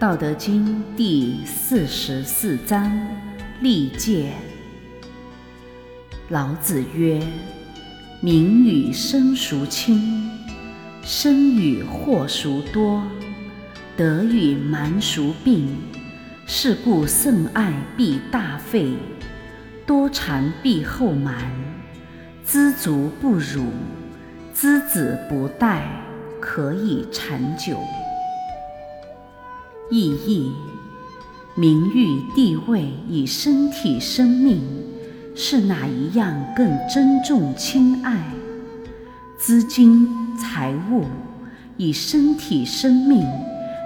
道德经》第四十四章：历戒。老子曰：“名与生孰轻？生与祸孰多？得与蛮孰并？是故甚爱必大费，多产必厚蛮。知足不辱，知子不殆，可以长久。”意义：名誉、地位与身体、生命。是哪一样更珍重、亲爱？资金、财物与身体、生命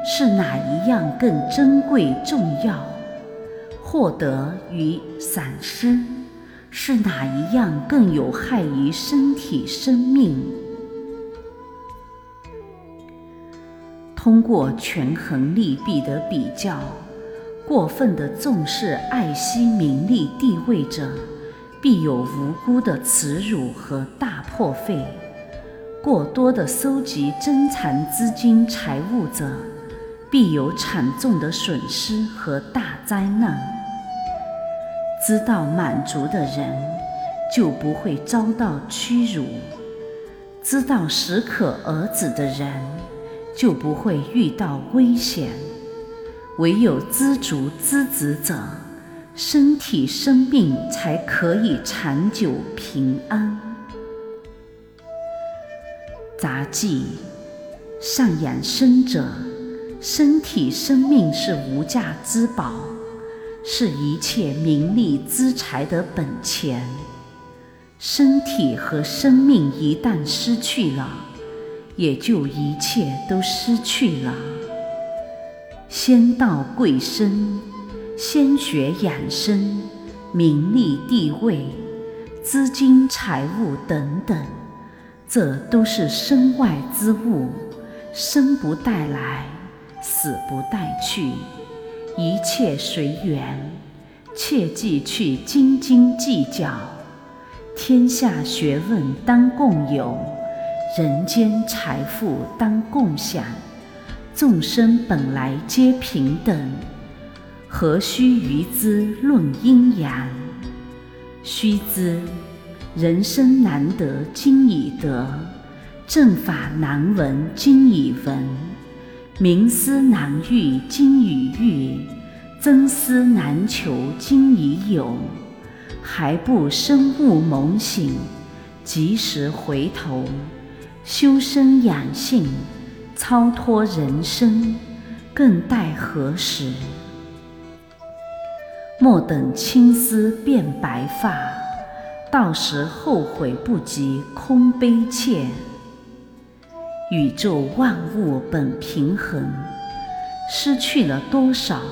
是哪一样更珍贵、重要？获得与散失是哪一样更有害于身体、生命？通过权衡利弊的比较，过分的重视、爱惜名利地位者。必有无辜的耻辱和大破费；过多的收集珍藏资金财物者，必有惨重的损失和大灾难。知道满足的人，就不会遭到屈辱；知道适可而止的人，就不会遇到危险。唯有知足知止者。身体生命才可以长久平安。杂技，上养生者，身体生命是无价之宝，是一切名利资财的本钱。身体和生命一旦失去了，也就一切都失去了。仙道贵身。先学养生，名利地位、资金财物等等，这都是身外之物，生不带来，死不带去，一切随缘，切忌去斤斤计较。天下学问当共有，人间财富当共享，众生本来皆平等。何须于之论阴阳？须知人生难得今已得，正法难闻今已闻，明思难遇今已遇，真思难求今已有。还不深悟猛醒，及时回头，修身养性，超脱人生，更待何时？莫等青丝变白发，到时后悔不及空悲切。宇宙万物本平衡，失去了多少，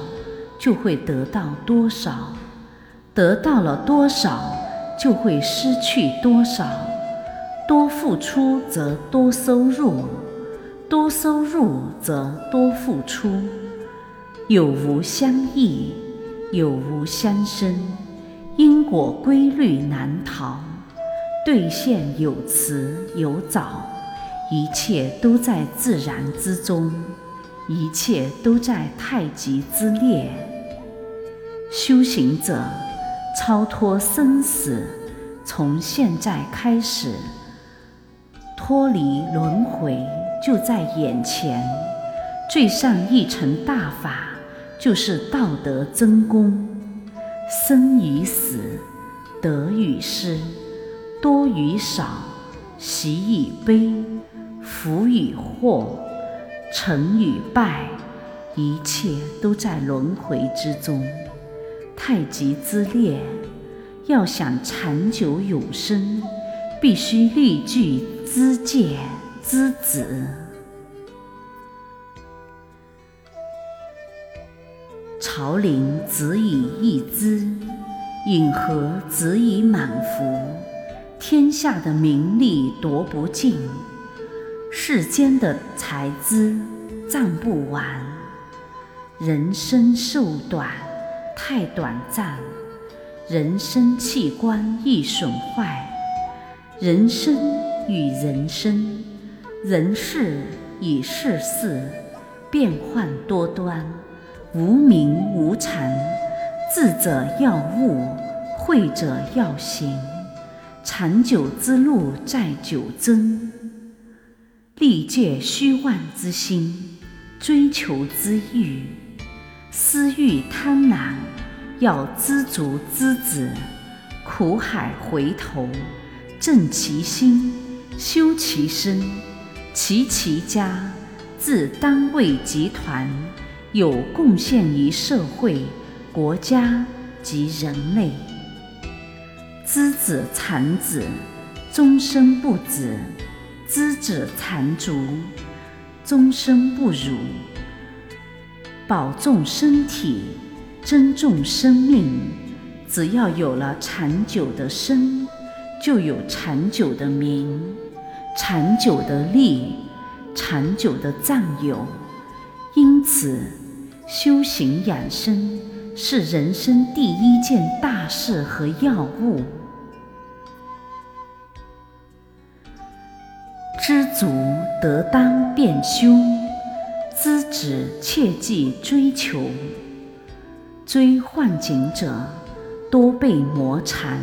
就会得到多少；得到了多少，就会失去多少。多付出则多收入，多收入则多付出，有无相异。有无相生，因果规律难逃，兑现有迟有早，一切都在自然之中，一切都在太极之列。修行者超脱生死，从现在开始，脱离轮回就在眼前，最上一层大法。就是道德真功，生与死，得与失，多与少，喜与悲，福与祸，成与败，一切都在轮回之中。太极之列，要想长久永生，必须立具知戒知止。朝林子以一资，引河子以满腹。天下的名利夺不尽，世间的财资赚不完。人生寿短，太短暂；人生器官易损坏。人生与人生，人事与世事，变幻多端。无名无常，智者要悟，慧者要行。长久之路在九真，历届虚妄之心，追求之欲，私欲贪婪，要知足知止，苦海回头，正其心，修其身，齐其家，自单位集团，有贡献于社会、国家及人类。知子产子，终身不止；知子残足，终身不辱。保重身体，珍重生命。只要有了长久的身，就有长久的名，长久的利，长久的占有。因此，修行养生是人生第一件大事和要务。知足得当便修，知止切忌追求。追幻境者，多被魔缠。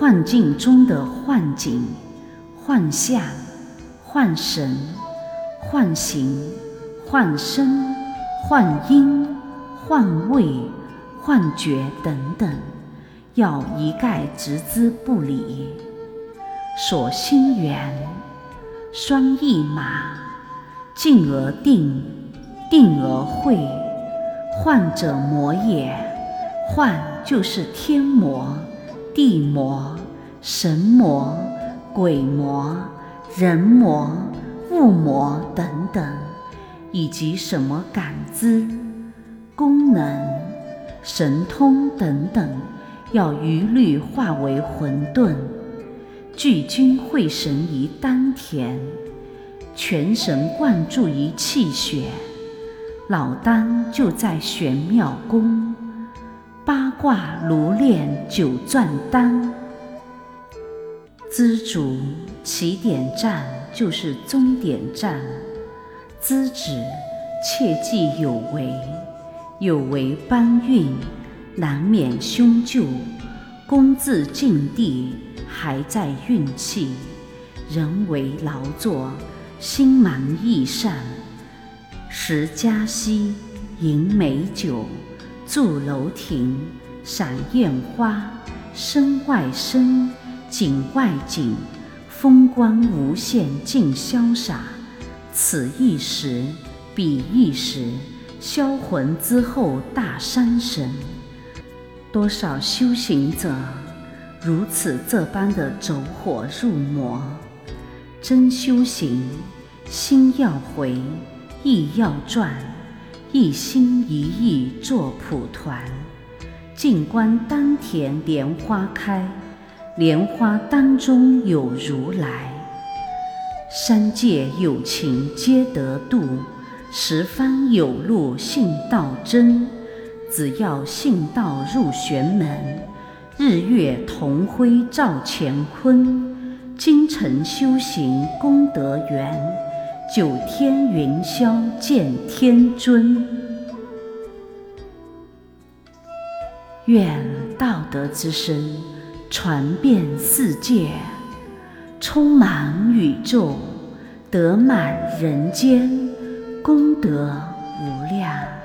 幻境中的幻景、幻象、幻神、幻形、幻身、幻音、幻味、幻觉等等，要一概置之不理。所心缘。双翼马，静而定，定而慧。幻者魔也，幻就是天魔、地魔、神魔、鬼魔、人魔、物魔等等，以及什么感知、功能、神通等等，要一律化为混沌。聚精会神于丹田，全神贯注于气血。老丹就在玄妙宫，八卦炉炼九转丹。知足起点站就是终点站，知止切忌有为，有为搬运难免凶咎。功自尽地。还在运气，人为劳作，心忙意善，食家息，饮美酒，住楼亭，赏艳花，身外身，景外景，风光无限，尽潇洒。此一时，彼一时，销魂之后大伤神。多少修行者？如此这般的走火入魔，真修行，心要回，意要转，一心一意做蒲团。静观丹田莲花开，莲花当中有如来。三界有情皆得度，十方有路信道真。只要信道入玄门。日月同辉照乾坤，精诚修行功德圆，九天云霄见天尊。愿道德之声传遍世界，充满宇宙，得满人间，功德无量。